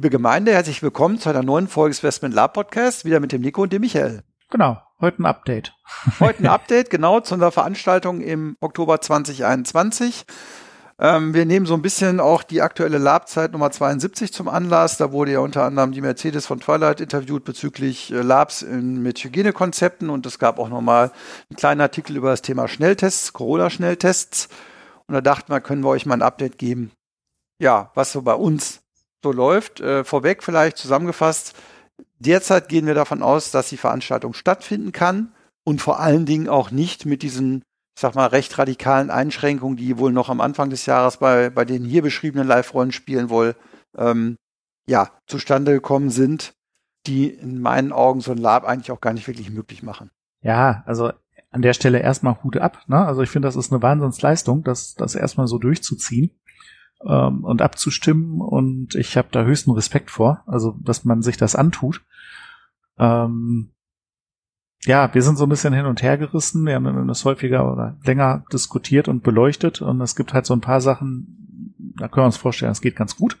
Liebe Gemeinde, herzlich willkommen zu einer neuen Folge des Westman Lab Podcast, wieder mit dem Nico und dem Michael. Genau, heute ein Update. Heute ein Update, genau, zu unserer Veranstaltung im Oktober 2021. Ähm, wir nehmen so ein bisschen auch die aktuelle Lab-Zeit Nummer 72 zum Anlass. Da wurde ja unter anderem die Mercedes von Twilight interviewt bezüglich äh, Labs in, mit Hygienekonzepten und es gab auch nochmal einen kleinen Artikel über das Thema Schnelltests, Corona-Schnelltests. Und da dachten wir, können wir euch mal ein Update geben, ja, was so bei uns so läuft. Äh, vorweg vielleicht zusammengefasst, derzeit gehen wir davon aus, dass die Veranstaltung stattfinden kann und vor allen Dingen auch nicht mit diesen, ich sag mal, recht radikalen Einschränkungen, die wohl noch am Anfang des Jahres bei, bei den hier beschriebenen Live-Rollenspielen wohl ähm, ja, zustande gekommen sind, die in meinen Augen so ein Lab eigentlich auch gar nicht wirklich möglich machen. Ja, also an der Stelle erstmal Hut ab. Ne? Also ich finde, das ist eine Wahnsinnsleistung, das, das erstmal so durchzuziehen ähm, und abzustimmen und ich habe da höchsten Respekt vor, also dass man sich das antut. Ähm, ja, wir sind so ein bisschen hin und her gerissen. Wir haben das häufiger oder länger diskutiert und beleuchtet und es gibt halt so ein paar Sachen, da können wir uns vorstellen, das geht ganz gut.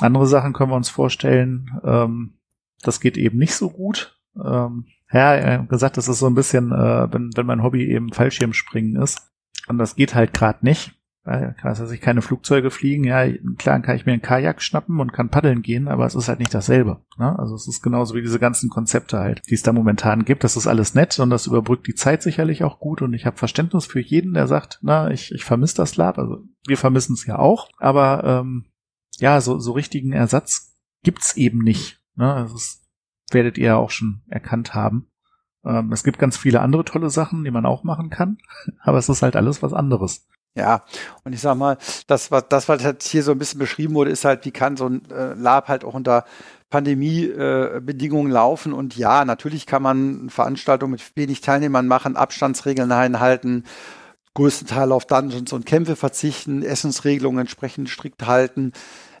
Andere Sachen können wir uns vorstellen, ähm, das geht eben nicht so gut. Ähm, ja, gesagt, das ist so ein bisschen, äh, wenn, wenn mein Hobby eben Fallschirmspringen ist. Und das geht halt gerade nicht. Weil, dass ich keine Flugzeuge fliegen, ja, klar kann ich mir einen Kajak schnappen und kann paddeln gehen, aber es ist halt nicht dasselbe. Ne? Also es ist genauso wie diese ganzen Konzepte halt, die es da momentan gibt. Das ist alles nett und das überbrückt die Zeit sicherlich auch gut und ich habe Verständnis für jeden, der sagt, na, ich, ich vermisse das Lab. Also wir vermissen es ja auch, aber ähm, ja, so, so richtigen Ersatz gibt's eben nicht. Ne? Also das werdet ihr ja auch schon erkannt haben. Ähm, es gibt ganz viele andere tolle Sachen, die man auch machen kann, aber es ist halt alles was anderes. Ja, und ich sag mal, das, was, das, was jetzt hier so ein bisschen beschrieben wurde, ist halt, wie kann so ein äh, Lab halt auch unter Pandemiebedingungen äh, laufen. Und ja, natürlich kann man Veranstaltungen mit wenig Teilnehmern machen, Abstandsregeln einhalten, größten Teil auf Dungeons und Kämpfe verzichten, Essensregelungen entsprechend strikt halten.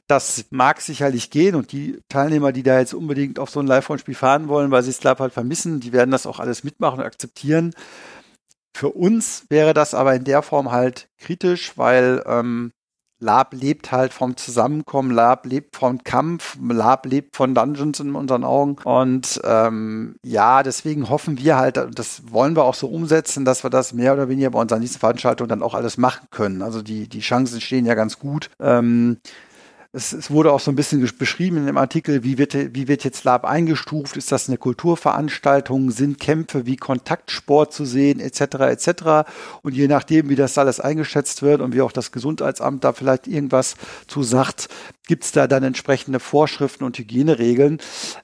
Das mag sicherlich gehen und die Teilnehmer, die da jetzt unbedingt auf so ein Live-Spiel fahren wollen, weil sie das Lab halt vermissen, die werden das auch alles mitmachen und akzeptieren. Für uns wäre das aber in der Form halt kritisch, weil ähm, Lab lebt halt vom Zusammenkommen, Lab lebt vom Kampf, Lab lebt von Dungeons in unseren Augen. Und ähm, ja, deswegen hoffen wir halt, das wollen wir auch so umsetzen, dass wir das mehr oder weniger bei unseren nächsten Veranstaltungen dann auch alles machen können. Also die, die Chancen stehen ja ganz gut. Ähm, es, es, wurde auch so ein bisschen beschrieben in dem Artikel, wie wird, wie wird jetzt Lab eingestuft? Ist das eine Kulturveranstaltung? Sind Kämpfe wie Kontaktsport zu sehen, etc., etc.? Und je nachdem, wie das alles eingeschätzt wird und wie auch das Gesundheitsamt da vielleicht irgendwas zu sagt, gibt es da dann entsprechende Vorschriften und Hygieneregeln.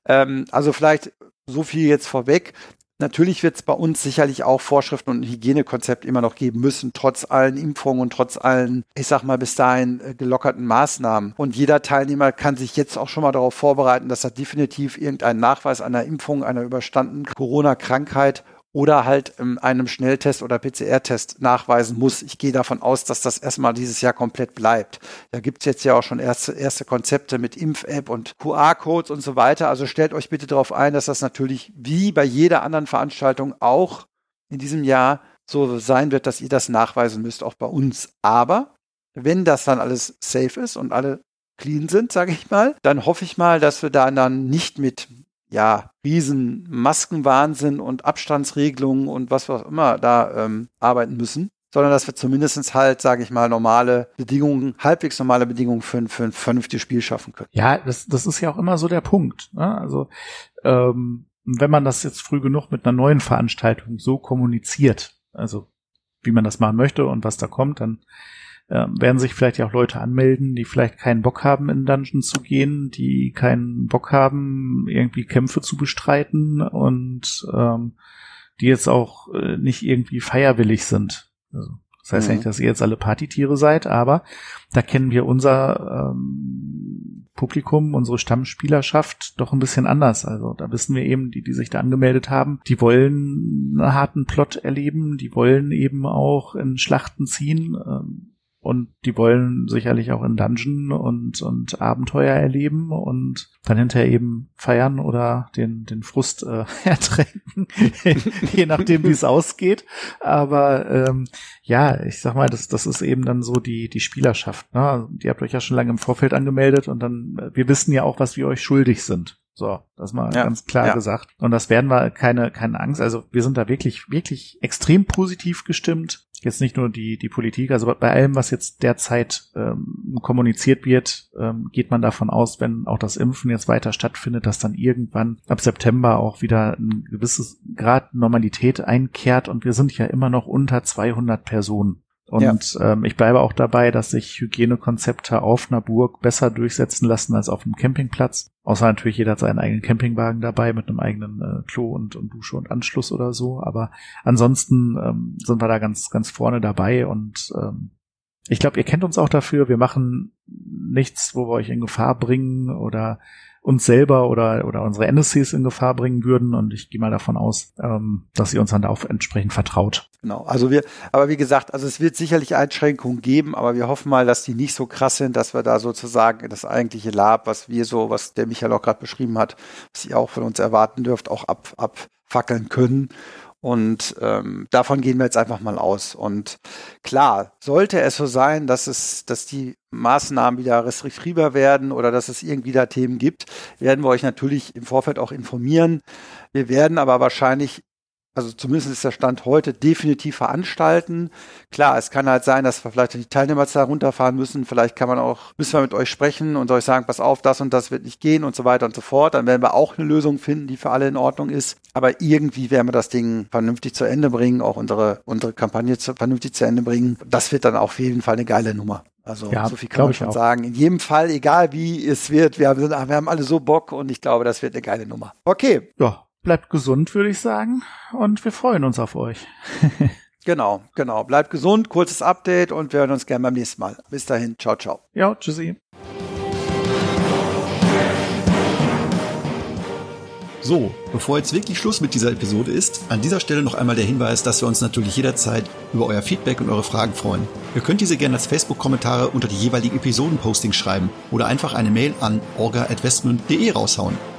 Ähm, also vielleicht so viel jetzt vorweg. Natürlich wird es bei uns sicherlich auch Vorschriften und ein Hygienekonzept immer noch geben müssen, trotz allen Impfungen und trotz allen, ich sag mal, bis dahin äh, gelockerten Maßnahmen. Und jeder Teilnehmer kann sich jetzt auch schon mal darauf vorbereiten, dass er definitiv irgendeinen Nachweis einer Impfung, einer überstandenen Corona-Krankheit oder halt in einem Schnelltest oder PCR-Test nachweisen muss. Ich gehe davon aus, dass das erstmal dieses Jahr komplett bleibt. Da gibt es jetzt ja auch schon erste, erste Konzepte mit Impf-App und QR-Codes und so weiter. Also stellt euch bitte darauf ein, dass das natürlich wie bei jeder anderen Veranstaltung auch in diesem Jahr so sein wird, dass ihr das nachweisen müsst, auch bei uns. Aber wenn das dann alles safe ist und alle clean sind, sage ich mal, dann hoffe ich mal, dass wir da dann nicht mit ja, riesen Maskenwahnsinn und Abstandsregelungen und was auch immer da ähm, arbeiten müssen, sondern dass wir zumindest halt, sage ich mal, normale Bedingungen, halbwegs normale Bedingungen für, für ein vernünftiges Spiel schaffen können. Ja, das, das ist ja auch immer so der Punkt. Ne? Also ähm, wenn man das jetzt früh genug mit einer neuen Veranstaltung so kommuniziert, also wie man das machen möchte und was da kommt, dann äh, werden sich vielleicht ja auch Leute anmelden, die vielleicht keinen Bock haben, in Dungeons zu gehen, die keinen Bock haben, irgendwie Kämpfe zu bestreiten und ähm, die jetzt auch äh, nicht irgendwie feierwillig sind. Also Das heißt mhm. ja nicht, dass ihr jetzt alle Partytiere seid, aber da kennen wir unser ähm, Publikum, unsere Stammspielerschaft doch ein bisschen anders. Also da wissen wir eben, die, die sich da angemeldet haben, die wollen einen harten Plot erleben, die wollen eben auch in Schlachten ziehen. Ähm, und die wollen sicherlich auch in Dungeon und, und Abenteuer erleben und dann hinterher eben feiern oder den, den Frust äh, ertränken, je nachdem, wie es ausgeht. Aber ähm, ja, ich sag mal, das, das ist eben dann so die, die Spielerschaft. Ne? Die habt euch ja schon lange im Vorfeld angemeldet und dann, äh, wir wissen ja auch, was wir euch schuldig sind. So, das mal ja, ganz klar ja. gesagt. Und das werden wir keine, keine Angst. Also wir sind da wirklich, wirklich extrem positiv gestimmt. Jetzt nicht nur die, die Politik, also bei allem, was jetzt derzeit ähm, kommuniziert wird, ähm, geht man davon aus, wenn auch das Impfen jetzt weiter stattfindet, dass dann irgendwann ab September auch wieder ein gewisses Grad Normalität einkehrt und wir sind ja immer noch unter 200 Personen. Und ja. ähm, ich bleibe auch dabei, dass sich Hygienekonzepte auf einer Burg besser durchsetzen lassen als auf einem Campingplatz. Außer natürlich jeder hat seinen eigenen Campingwagen dabei mit einem eigenen äh, Klo und, und Dusche und Anschluss oder so. Aber ansonsten ähm, sind wir da ganz, ganz vorne dabei und ähm, ich glaube, ihr kennt uns auch dafür. Wir machen nichts, wo wir euch in Gefahr bringen oder uns selber oder, oder unsere NSCs in Gefahr bringen würden. Und ich gehe mal davon aus, ähm, dass ihr uns dann auch entsprechend vertraut. Genau. Also wir, aber wie gesagt, also es wird sicherlich Einschränkungen geben, aber wir hoffen mal, dass die nicht so krass sind, dass wir da sozusagen das eigentliche Lab, was wir so, was der Michael auch gerade beschrieben hat, was ihr auch von uns erwarten dürft, auch ab, abfackeln können. Und ähm, davon gehen wir jetzt einfach mal aus. Und klar, sollte es so sein, dass es, dass die Maßnahmen wieder restriktiver werden oder dass es irgendwie da Themen gibt, werden wir euch natürlich im Vorfeld auch informieren. Wir werden aber wahrscheinlich also zumindest ist der Stand heute, definitiv veranstalten. Klar, es kann halt sein, dass wir vielleicht die Teilnehmerzahl runterfahren müssen. Vielleicht kann man auch, müssen wir mit euch sprechen und euch sagen, pass auf, das und das wird nicht gehen und so weiter und so fort. Dann werden wir auch eine Lösung finden, die für alle in Ordnung ist. Aber irgendwie werden wir das Ding vernünftig zu Ende bringen, auch unsere, unsere Kampagne zu, vernünftig zu Ende bringen. Das wird dann auf jeden Fall eine geile Nummer. Also ja, so viel kann man schon sagen. In jedem Fall, egal wie es wird, wir haben, wir haben alle so Bock und ich glaube, das wird eine geile Nummer. Okay. Ja, bleibt gesund, würde ich sagen. Und wir freuen uns auf euch. genau, genau. Bleibt gesund, kurzes Update und wir hören uns gerne beim nächsten Mal. Bis dahin, ciao, ciao. Ja, tschüssi. So, bevor jetzt wirklich Schluss mit dieser Episode ist, an dieser Stelle noch einmal der Hinweis, dass wir uns natürlich jederzeit über euer Feedback und eure Fragen freuen. Ihr könnt diese gerne als Facebook-Kommentare unter die jeweiligen Episoden-Postings schreiben oder einfach eine Mail an orga.westmund.de raushauen.